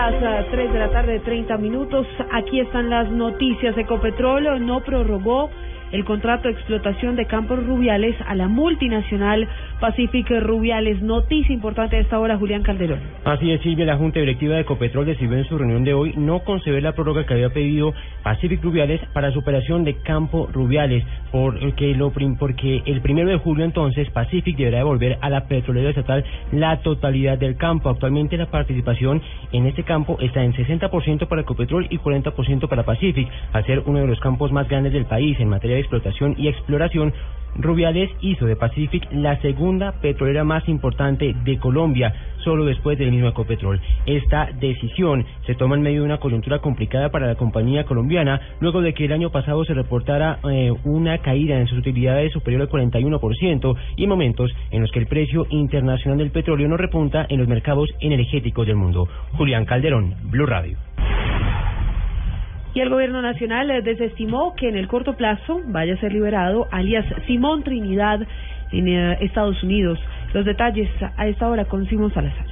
Las uh, 3 de la tarde, 30 minutos. Aquí están las noticias. Ecopetrol no prorrogó el contrato de explotación de campos rubiales a la multinacional Pacific Rubiales. Noticia importante a esta hora, Julián Calderón. Así es, Silvia, la Junta Directiva de Ecopetrol decidió en su reunión de hoy no conceder la prórroga que había pedido Pacific Rubiales para su operación de campo Rubiales, porque, lo, porque el primero de julio entonces Pacific deberá devolver a la petrolera estatal la totalidad del campo. Actualmente la participación en este campo está en 60% para Ecopetrol y 40% para Pacific, al ser uno de los campos más grandes del país en materia de explotación y exploración, Rubiales hizo de Pacific la segunda petrolera más importante de Colombia, solo después del mismo Ecopetrol. Esta decisión se toma en medio de una coyuntura complicada para la compañía colombiana, luego de que el año pasado se reportara eh, una caída en sus utilidades superior al 41% y momentos en los que el precio internacional del petróleo no repunta en los mercados energéticos del mundo. Julián Calderón, Blue Radio. Y el gobierno nacional eh, desestimó que en el corto plazo vaya a ser liberado alias Simón Trinidad en eh, Estados Unidos. Los detalles a esta hora con Simón Salazar.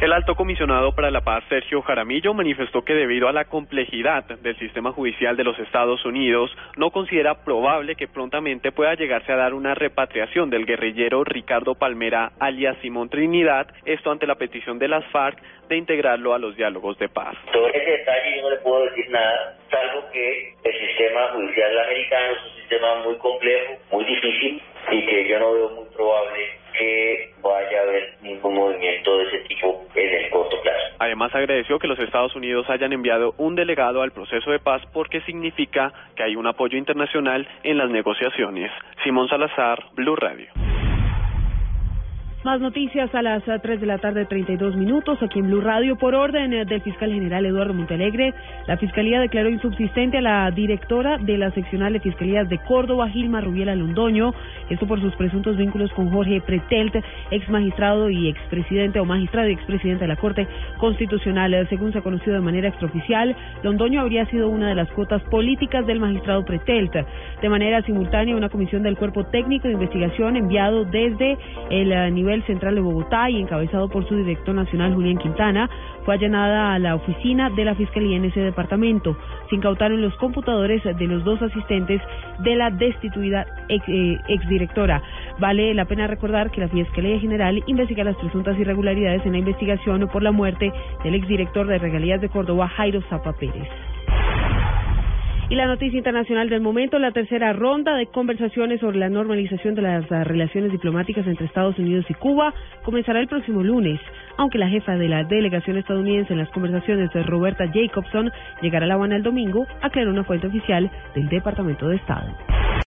El alto comisionado para la paz, Sergio Jaramillo, manifestó que debido a la complejidad del sistema judicial de los Estados Unidos, no considera probable que prontamente pueda llegarse a dar una repatriación del guerrillero Ricardo Palmera, alias Simón Trinidad, esto ante la petición de las FARC de integrarlo a los diálogos de paz. Sobre nada, salvo que el sistema judicial americano es un sistema muy complejo, muy difícil y que yo no veo muy probable que vaya a haber ningún movimiento de ese tipo en el corto plazo. Además agradeció que los Estados Unidos hayan enviado un delegado al proceso de paz porque significa que hay un apoyo internacional en las negociaciones. Simón Salazar, Blue Radio. Más noticias a las 3 de la tarde, 32 minutos, aquí en Blue Radio. Por orden eh, del fiscal general Eduardo Montalegre, la Fiscalía declaró insubsistente a la directora de la seccional de Fiscalías de Córdoba, Gilma Rubiela Londoño, esto por sus presuntos vínculos con Jorge Pretelt, ex magistrado y expresidente o magistrado y expresidente de la Corte Constitucional. Según se ha conocido de manera extraoficial, Londoño habría sido una de las cuotas políticas del magistrado Pretelt. De manera simultánea, una comisión del Cuerpo Técnico de Investigación enviado desde el eh, nivel central de Bogotá y encabezado por su director nacional Julián Quintana, fue allanada a la oficina de la Fiscalía en ese departamento. Se incautaron los computadores de los dos asistentes de la destituida ex, eh, exdirectora. Vale la pena recordar que la Fiscalía General investiga las presuntas irregularidades en la investigación por la muerte del exdirector de Regalías de Córdoba, Jairo Zapa Pérez. Y la noticia internacional del momento, la tercera ronda de conversaciones sobre la normalización de las relaciones diplomáticas entre Estados Unidos y Cuba comenzará el próximo lunes, aunque la jefa de la delegación estadounidense en las conversaciones, Roberta Jacobson, llegará a La Habana el domingo, aclaró una fuente oficial del Departamento de Estado.